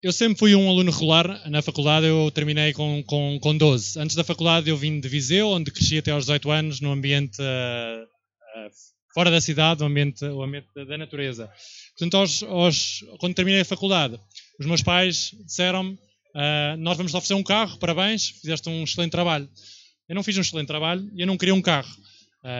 Eu sempre fui um aluno regular. Na faculdade eu terminei com, com, com 12. Antes da faculdade eu vim de Viseu, onde cresci até aos 18 anos, no ambiente uh, uh, fora da cidade, no ambiente, o ambiente da natureza. Portanto, aos, aos, quando terminei a faculdade, os meus pais disseram-me: uh, Nós vamos te oferecer um carro, parabéns, fizeste um excelente trabalho. Eu não fiz um excelente trabalho e eu não queria um carro.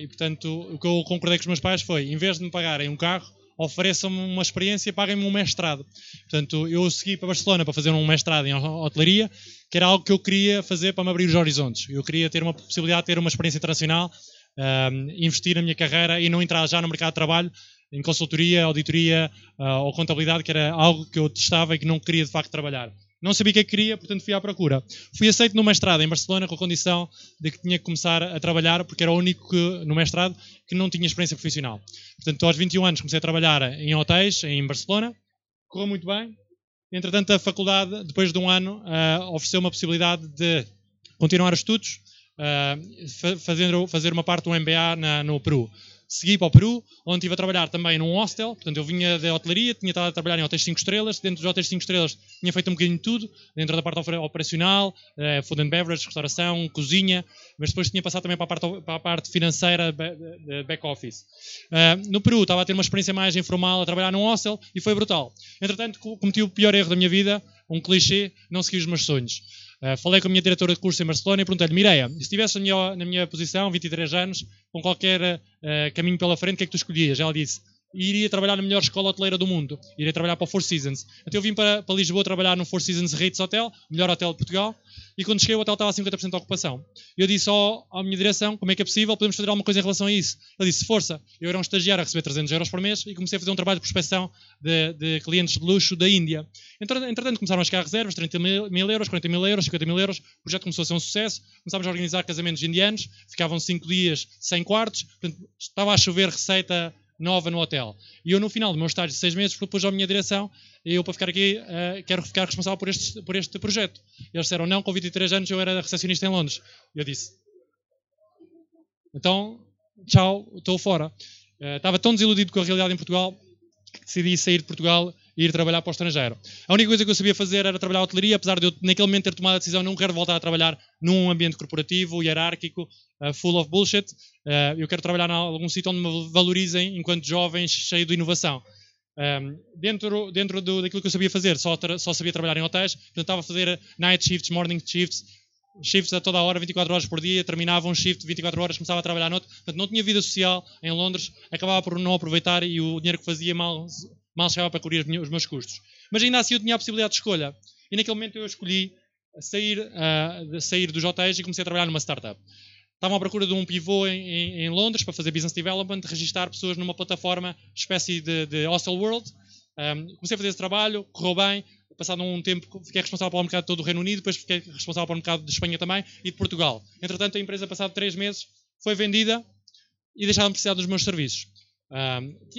E portanto, o que eu concordei com os meus pais foi: em vez de me pagarem um carro, ofereçam-me uma experiência, paguem-me um mestrado. Portanto, eu segui para Barcelona para fazer um mestrado em hotelaria, que era algo que eu queria fazer para me abrir os horizontes. Eu queria ter uma possibilidade de ter uma experiência internacional, uh, investir na minha carreira e não entrar já no mercado de trabalho em consultoria, auditoria uh, ou contabilidade, que era algo que eu testava e que não queria de facto trabalhar. Não sabia o que é que queria, portanto fui à procura. Fui aceito no mestrado em Barcelona com a condição de que tinha que começar a trabalhar, porque era o único que, no mestrado que não tinha experiência profissional. Portanto, aos 21 anos comecei a trabalhar em hotéis em Barcelona, correu muito bem. Entretanto, a faculdade, depois de um ano, uh, ofereceu uma possibilidade de continuar os estudos, uh, fazendo, fazer uma parte do MBA na, no Peru segui para o Peru, onde estive a trabalhar também num hostel. Portanto, eu vinha da hotelaria, tinha estado a trabalhar em hotéis 5 estrelas. Dentro dos hotéis 5 estrelas tinha feito um bocadinho de tudo, dentro da parte operacional, eh, food and beverage, restauração, cozinha, mas depois tinha passado também para a parte, para a parte financeira, back office. Uh, no Peru estava a ter uma experiência mais informal, a trabalhar num hostel, e foi brutal. Entretanto, cometi o pior erro da minha vida, um clichê, não segui os meus sonhos. Uh, falei com a minha diretora de curso em Barcelona e perguntei-lhe, Mireia, se estivesse na minha, na minha posição, 23 anos, com qualquer uh, caminho pela frente, o que é que tu escolhias? Ela disse, iria trabalhar na melhor escola hoteleira do mundo. Iria trabalhar para o Four Seasons. Então eu vim para, para Lisboa trabalhar no Four Seasons Ritz Hotel, o melhor hotel de Portugal, e quando cheguei o hotel estava a 50% de ocupação. Eu disse ao, à minha direção, como é que é possível, podemos fazer alguma coisa em relação a isso. Ele disse, força. Eu era um estagiário a receber 300 euros por mês e comecei a fazer um trabalho de prospecção de, de clientes de luxo da Índia. Entretanto, começaram a chegar reservas, 30 mil, mil, euros, 40 mil euros, 50 mil euros. O projeto começou a ser um sucesso. Começámos a organizar casamentos indianos, ficavam 5 dias sem quartos. Portanto, estava a chover receita nova no hotel. E eu, no final do meu estágio de seis meses, propus à minha direção, eu para ficar aqui, uh, quero ficar responsável por este, por este projeto. Eles disseram, não, com 23 anos eu era recepcionista em Londres. Eu disse, então, tchau, estou fora. Uh, estava tão desiludido com a realidade em Portugal que decidi sair de Portugal ir trabalhar para o estrangeiro. A única coisa que eu sabia fazer era trabalhar a hotelaria, apesar de eu naquele momento ter tomado a decisão, não quero voltar a trabalhar num ambiente corporativo, hierárquico, uh, full of bullshit. Uh, eu quero trabalhar em algum sítio onde me valorizem enquanto jovens, cheio de inovação. Um, ehm, dentro dentro do, daquilo que eu sabia fazer, só, só sabia trabalhar em hotéis, portanto estava a fazer night shifts, morning shifts, shifts a toda hora, 24 horas por dia, terminava um shift 24 horas, começava a trabalhar noutro, portanto não tinha vida social em Londres, acabava por não aproveitar e o dinheiro que fazia mal mal chegava para cobrir os meus custos. Mas ainda assim eu tinha a possibilidade de escolha. E naquele momento eu escolhi sair, uh, sair dos hotéis e comecei a trabalhar numa startup. Estava à procura de um pivô em, em, em, Londres para fazer business development, registrar pessoas numa plataforma espécie de, de Hostel World. Um, comecei a fazer esse trabalho, correu bem. Passado um tempo, fiquei responsável pelo mercado de todo o Reino Unido, depois fiquei responsável pelo mercado de Espanha também e de Portugal. Entretanto, a empresa, passado três meses, foi vendida e deixaram de precisar dos meus serviços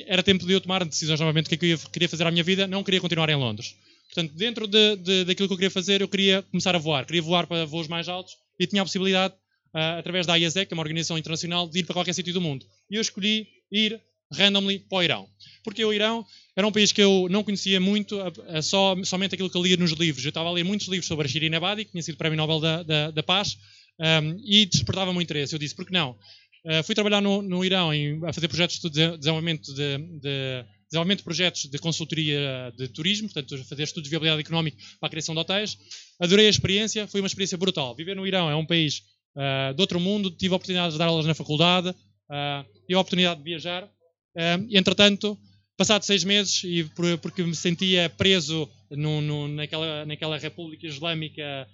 era tempo de eu tomar decisões novamente do que, é que eu queria fazer à minha vida, não queria continuar em Londres. Portanto, dentro de, de, daquilo que eu queria fazer, eu queria começar a voar. Queria voar para voos mais altos e tinha a possibilidade, uh, através da IASEC, que é uma organização internacional, de ir para qualquer sítio do mundo. E eu escolhi ir randomly para o Irão. Porque o Irão era um país que eu não conhecia muito, só, somente aquilo que eu lia nos livros. Eu estava a ler muitos livros sobre a Shirin Ebadi, que tinha sido Prémio Nobel da, da, da Paz, um, e despertava o interesse. Eu disse, por que não? Uh, fui trabalhar no, no Irão em, a fazer projetos de desenvolvimento de, de, desenvolvimento de projetos de consultoria de turismo, portanto, fazer estudos de viabilidade económica para a criação de hotéis. Adorei a experiência, foi uma experiência brutal. Viver no Irão é um país uh, de outro mundo, tive a oportunidade de dar aulas na faculdade, uh, tive a oportunidade de viajar. Uh, entretanto, passado seis meses, e por, porque me sentia preso no, no, naquela, naquela República Islâmica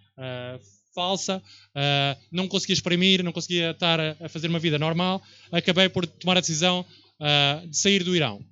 falsa, uh, não conseguia exprimir, não conseguia estar a, a, fazer uma vida normal, acabei por tomar a decisão uh, de sair do Irão.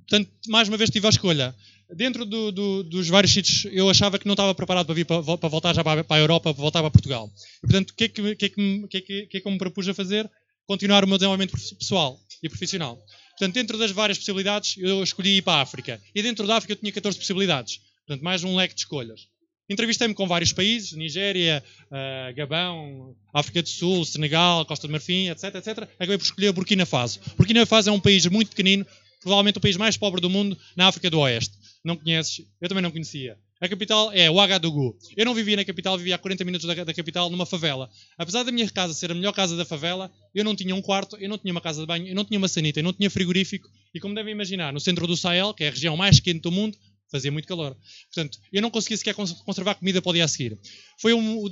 Portanto, mais uma vez tive a escolha. Dentro do, do, dos vários sítios, eu achava que não estava preparado para vir para, para voltar já para, para, a Europa, para voltar para Portugal. E, portanto, o que é que, que, é que, que, é que, que é que eu me propus a fazer? Continuar o meu desenvolvimento pessoal e profissional. Portanto, dentro das várias possibilidades, eu escolhi ir para a África. E dentro da África eu tinha 14 possibilidades. Portanto, mais um leque de escolhas. Entrevistei-me com vários países, Nigéria, uh, Gabão, África do Sul, Senegal, Costa do Marfim, etc, etc. Acabei por escolher Burkina Faso. Burkina Faso é um país muito pequenino, provavelmente o país mais pobre do mundo, na África do Oeste. Não conheces? Eu também não conhecia. A capital é Ouagadougou. Eu não vivia na capital, vivia a 40 minutos da, da, capital, numa favela. Apesar da minha casa ser a melhor casa da favela, eu não tinha um quarto, eu não tinha uma casa de banho, eu não tinha uma sanita, eu não tinha frigorífico. E como devem imaginar, no centro do Sahel, que é a região mais quente do mundo, fazia muito calor. Portanto, eu não conseguia sequer conservar comida para o dia a seguir. Foi um,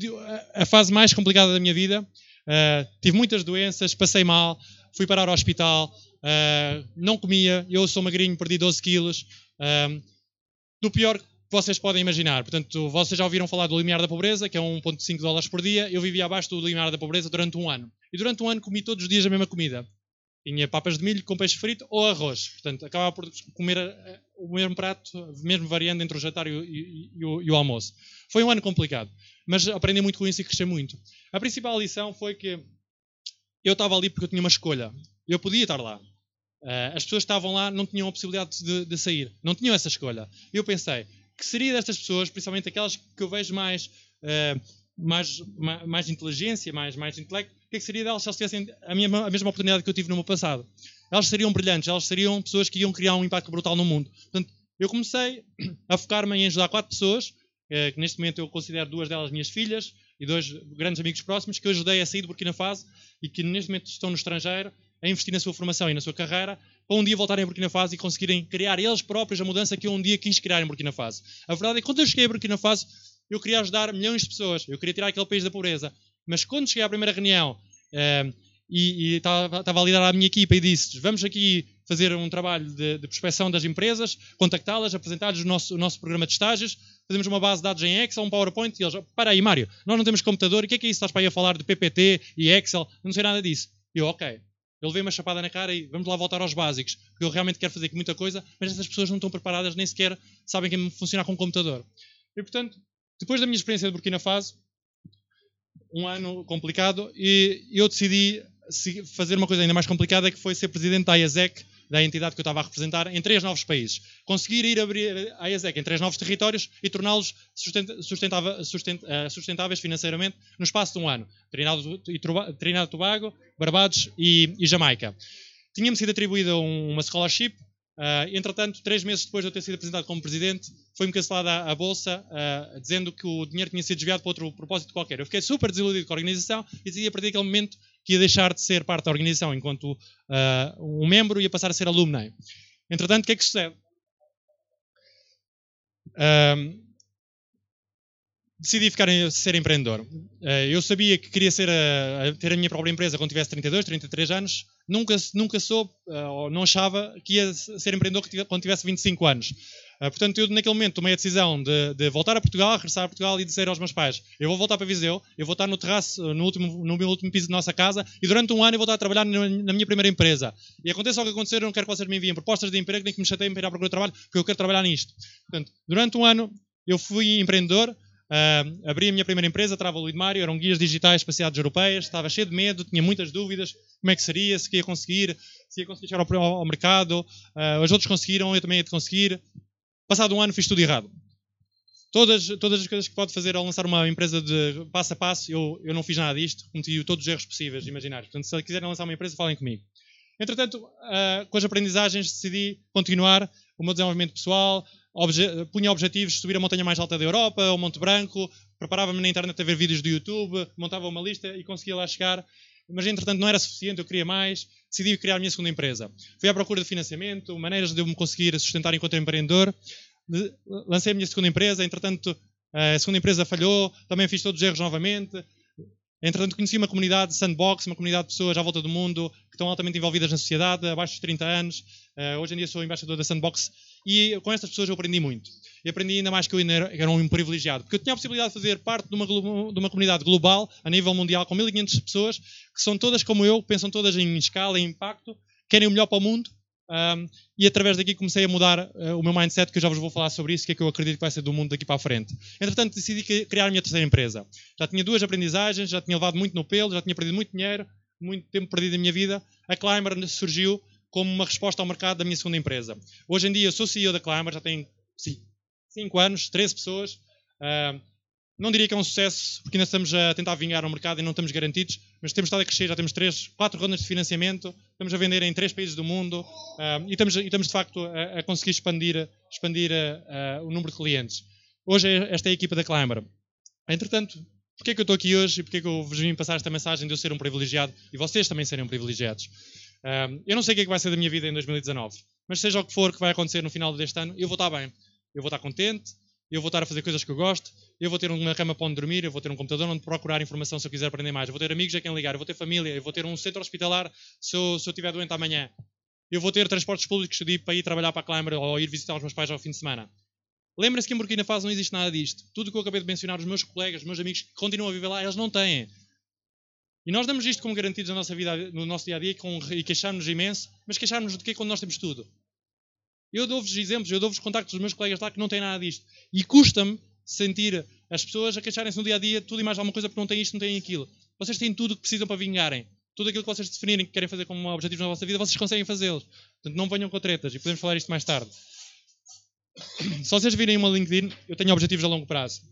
a fase mais complicada da minha vida. Uh, tive muitas doenças, passei mal, fui parar ao hospital, uh, não comia, eu sou magrinho, perdi 12 quilos. Uh, do pior que vocês podem imaginar. Portanto, vocês já ouviram falar do limiar da pobreza, que é 1,5 dólares por dia. Eu vivia abaixo do limiar da pobreza durante um ano. E durante um ano comi todos os dias a mesma comida. Tinha papas de milho com peixe frito ou arroz. Portanto, acabava por comer eh, o mesmo prato, mesmo variando entre o jantar e o, e, o, e o, almoço. Foi um ano complicado, mas aprendi muito com isso e cresci muito. A principal lição foi que eu estava ali porque eu tinha uma escolha. Eu podia estar lá. Uh, as pessoas estavam lá não tinham a possibilidade de, de sair. Não tinham essa escolha. Eu pensei, que seria destas pessoas, principalmente aquelas que eu vejo mais, uh, mais, mais, inteligência, mais, mais intelecto, que, é que seria delas se elas tivessem a, minha, a mesma oportunidade que eu tive no meu passado? Elas seriam brilhantes, elas seriam pessoas que iam criar um impacto brutal no mundo. Portanto, eu comecei a focar-me em ajudar quatro pessoas, uh, que neste momento eu considero duas delas minhas filhas e dois grandes amigos próximos, que eu ajudei a sair de Burkina Faso e que neste momento estão no estrangeiro a investir na sua formação e na sua carreira para um dia voltarem a Burkina Faso e conseguirem criar eles próprios a mudança que eu um dia quis criar em Burkina Faso. A verdade é que quando eu cheguei a Burkina Faso, eu queria ajudar milhões de pessoas, eu queria tirar aquele país da pobreza. Mas quando cheguei à primeira reunião eh, e, estava, a liderar a minha equipa e disse: Vamos aqui fazer um trabalho de, de prospecção das empresas, contactá-las, apresentar-lhes o nosso, o nosso programa de estágios, fazemos uma base de dados em Excel, um PowerPoint, e eles: Para aí, Mário, nós não temos computador, o que é que é isso? Estás para aí a falar de PPT e Excel? Não sei nada disso. E eu, ok, eu levei uma chapada na cara e vamos lá voltar aos básicos, porque eu realmente quero fazer muita coisa, mas essas pessoas não estão preparadas, nem sequer sabem como funcionar com um computador. E, portanto, depois da minha experiência de Burkina Faso, um ano complicado, e eu decidi fazer uma coisa ainda mais complicada, que foi ser presidente da IASEC, da entidade que eu estava a representar, em três novos países. Conseguir ir abrir a IASEC em três novos territórios e torná-los eh, sustentáveis financeiramente no espaço de um ano. Trinidad e Tobago, Barbados e, e Jamaica. Tinha-me sido atribuída uma scholarship Uh, entretanto, três meses depois de eu ter sido apresentado como presidente, foi-me cancelada a, bolsa, uh, dizendo que o dinheiro tinha sido desviado para outro propósito qualquer. Eu fiquei super desiludido com a organização e decidi a partir daquele momento que ia deixar de ser parte da organização enquanto uh, um membro e ia passar a ser alumni. Entretanto, o que é que sucede? Decidi ficar em, ser empreendedor. eu sabia que queria ser a, ter a minha própria empresa quando tivesse 32, 33 anos nunca, nunca soube, uh, ou não achava que ia ser empreendedor quando tivesse 25 anos. Portanto, eu naquele momento tomei a decisão de, de, voltar a Portugal, regressar a Portugal e dizer aos meus pais: eu vou voltar para Viseu, eu vou estar no terraço, no, último, no meu último piso da nossa casa e durante um ano eu vou estar a trabalhar na, na minha primeira empresa. E aconteça o que acontecer, eu não quero que vocês me enviem propostas de emprego nem que me chateiem para ir à procura de trabalho, porque eu quero trabalhar nisto. Portanto, durante um ano eu fui empreendedor, Uh, abri a minha primeira empresa, Travel with Mario, eram guias digitais para cidades europeias, estava cheio de medo, tinha muitas dúvidas, como é que seria, se ia conseguir, se ia conseguir chegar ao, ao mercado, uh, os outros conseguiram, eu também ia conseguir. Passado um ano fiz tudo errado. Todas, todas as coisas que pode fazer ao lançar uma empresa de passo a passo, eu, eu não fiz nada disto, cometi todos os erros possíveis, imaginários. Portanto, se quiserem lançar uma empresa, falem comigo. Entretanto, uh, com as aprendizagens decidi continuar o meu desenvolvimento pessoal, obje punha objetivos subir a montanha mais alta da Europa, o Monte Branco, preparava-me na internet a ver vídeos do YouTube, montava uma lista e conseguia lá chegar. Mas, entretanto, não era suficiente, eu queria mais, decidi criar a minha segunda empresa. Fui à procura de financiamento, maneiras de eu me conseguir sustentar enquanto empreendedor. Lancei a minha segunda empresa, entretanto, a segunda empresa falhou, também fiz todos os erros novamente. Entretanto, conheci uma comunidade sandbox, uma comunidade de pessoas à volta do mundo que estão altamente envolvidas na sociedade, abaixo dos 30 anos. Uh, hoje em dia sou embaixador da Sandbox e com estas pessoas eu aprendi muito. E aprendi ainda mais que eu era, um privilegiado, porque eu tinha a possibilidade de fazer parte de uma, de uma comunidade global, a nível mundial, com 1500 pessoas, que são todas como eu, pensam todas em escala, em impacto, querem o melhor para o mundo um, e através daqui comecei a mudar uh, o meu mindset, que eu já vos vou falar sobre isso, que é que eu acredito que vai ser do mundo daqui para a frente. Entretanto, decidi criar a minha terceira empresa. Já tinha duas aprendizagens, já tinha levado muito no pelo, já tinha perdido muito dinheiro, muito tempo perdido na minha vida. A Climber surgiu como uma resposta ao mercado da minha segunda empresa. Hoje em dia sou CEO da Climber, já tenho 5 anos, 13 pessoas. Uh, não diria que é um sucesso, porque ainda estamos a tentar vingar o mercado e não estamos garantidos, mas temos estado a crescer, já temos 3, 4 rondas de financiamento, estamos a vender em 3 países do mundo uh, e, estamos, e, estamos, de facto a, a conseguir expandir, expandir uh, o número de clientes. Hoje esta é a equipa da Climber. Entretanto, porquê é que eu estou aqui hoje e porquê é que eu vos vim passar esta mensagem de eu ser um privilegiado e vocês também serem privilegiados? Uh, eu não sei o que é que vai ser da minha vida em 2019, mas seja o que for que vai acontecer no final deste ano, eu vou estar bem. Eu vou estar contente, eu vou estar a fazer coisas que eu gosto, eu vou ter uma cama para onde dormir, eu vou ter um computador onde procurar informação se eu quiser aprender mais, eu vou ter amigos a quem ligar, eu vou ter família, eu vou ter um centro hospitalar se eu, se estiver doente amanhã, eu vou ter transportes públicos para ir trabalhar para a Climber ou ir visitar os meus pais ao fim de semana. Lembrem-se que em Burkina Faso não existe nada disto. Tudo o que eu acabei de mencionar, os meus colegas, os meus amigos que continuam a viver lá, eles não têm. E nós damos isto como garantidos na nossa vida, no nosso dia a dia e queixamos-nos imenso, mas queixamos-nos de quê quando nós temos tudo? Eu dou-vos exemplos, eu dou-vos contactos dos meus colegas lá que não têm nada disto. E custa-me sentir as pessoas a queixarem-se no dia a dia tudo e mais alguma coisa porque não têm isto, não têm aquilo. Vocês têm tudo o que precisam para vingarem. Tudo aquilo que vocês definirem que querem fazer como objetivos na vossa vida, vocês conseguem fazê-los. Portanto, não venham com tretas e podemos falar isto mais tarde. Se vocês virem uma LinkedIn, eu tenho objetivos a longo prazo.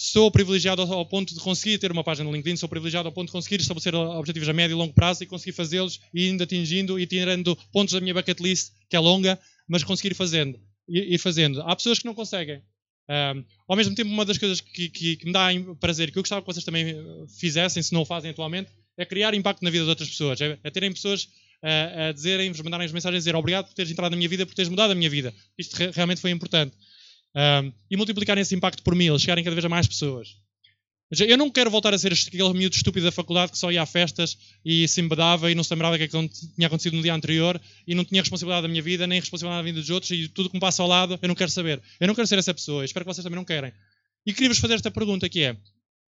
Sou privilegiado ao ponto de conseguir ter uma página no LinkedIn, sou privilegiado ao ponto de conseguir estabelecer objetivos a médio e longo prazo e conseguir fazê-los e indo atingindo e tirando pontos da minha bucket list, que é longa, mas conseguir fazendo. Ir fazendo. Há pessoas que não conseguem. Um, ao mesmo tempo, uma das coisas que, que, que, me dá prazer, que eu gostava que vocês também eh, fizessem, se não o fazem atualmente, é criar impacto na vida de outras pessoas. É, é terem pessoas a, a dizerem, vos mandarem as mensagens a dizer obrigado por teres entrado na minha vida, por teres mudado a minha vida. Isto re realmente foi importante. Um, e multiplicarem esse impacto por mil, chegarem cada vez a mais pessoas. Eu não quero voltar a ser aquele miúdo estúpido da faculdade que só ia a festas e se embedava e não se lembrava o que, é tinha acontecido no dia anterior e não tinha responsabilidade da minha vida, nem responsabilidade da vida dos outros e tudo que me passa ao lado, eu não quero saber. Eu não quero ser essa pessoa. Espero que vocês também não querem. E queria-vos fazer esta pergunta que é,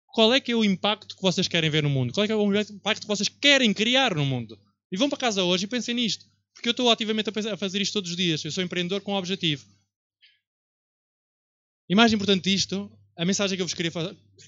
qual é que é o impacto que vocês querem ver no mundo? Qual é que é o impacto que vocês querem criar no mundo? E vão para casa hoje e pensem nisto. Porque eu estou ativamente a fazer isto todos os dias. Eu sou empreendedor com um objetivo. E mais importante disto, a mensagem que eu vos queria,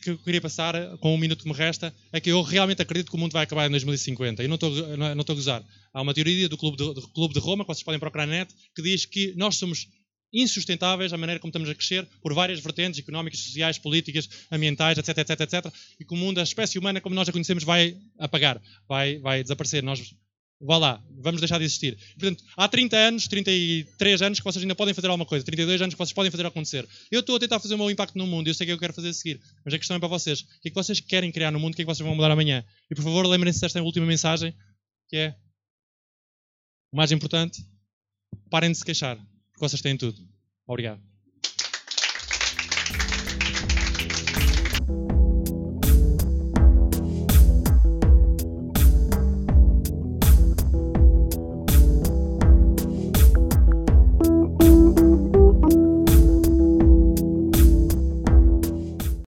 que eu queria passar com um minuto que me resta é que eu realmente acredito que o mundo vai acabar em 2050. E não estou, não estou a gozar. Há uma teoria do Clube de, do Clube de Roma, que vocês podem procurar na net, que diz que nós somos insustentáveis a maneira como estamos a crescer por várias vertentes económicas, sociais, políticas, ambientais, etc, etc, etc. E que o mundo, a espécie humana como nós a conhecemos, vai apagar, vai, vai desaparecer. Nós Vá lá, vamos deixar de existir. Portanto, há 30 anos, 33 anos que vocês ainda podem fazer alguma coisa, 32 anos que vocês podem fazer acontecer. Eu estou a tentar fazer o meu impacto no mundo eu sei o que eu quero fazer a seguir. Mas a questão é para vocês. O que é que vocês querem criar no mundo? O que é que vocês vão mudar amanhã? E por favor, lembrem-se desta última mensagem, que é o mais importante: parem de se queixar, porque vocês têm tudo. Obrigado.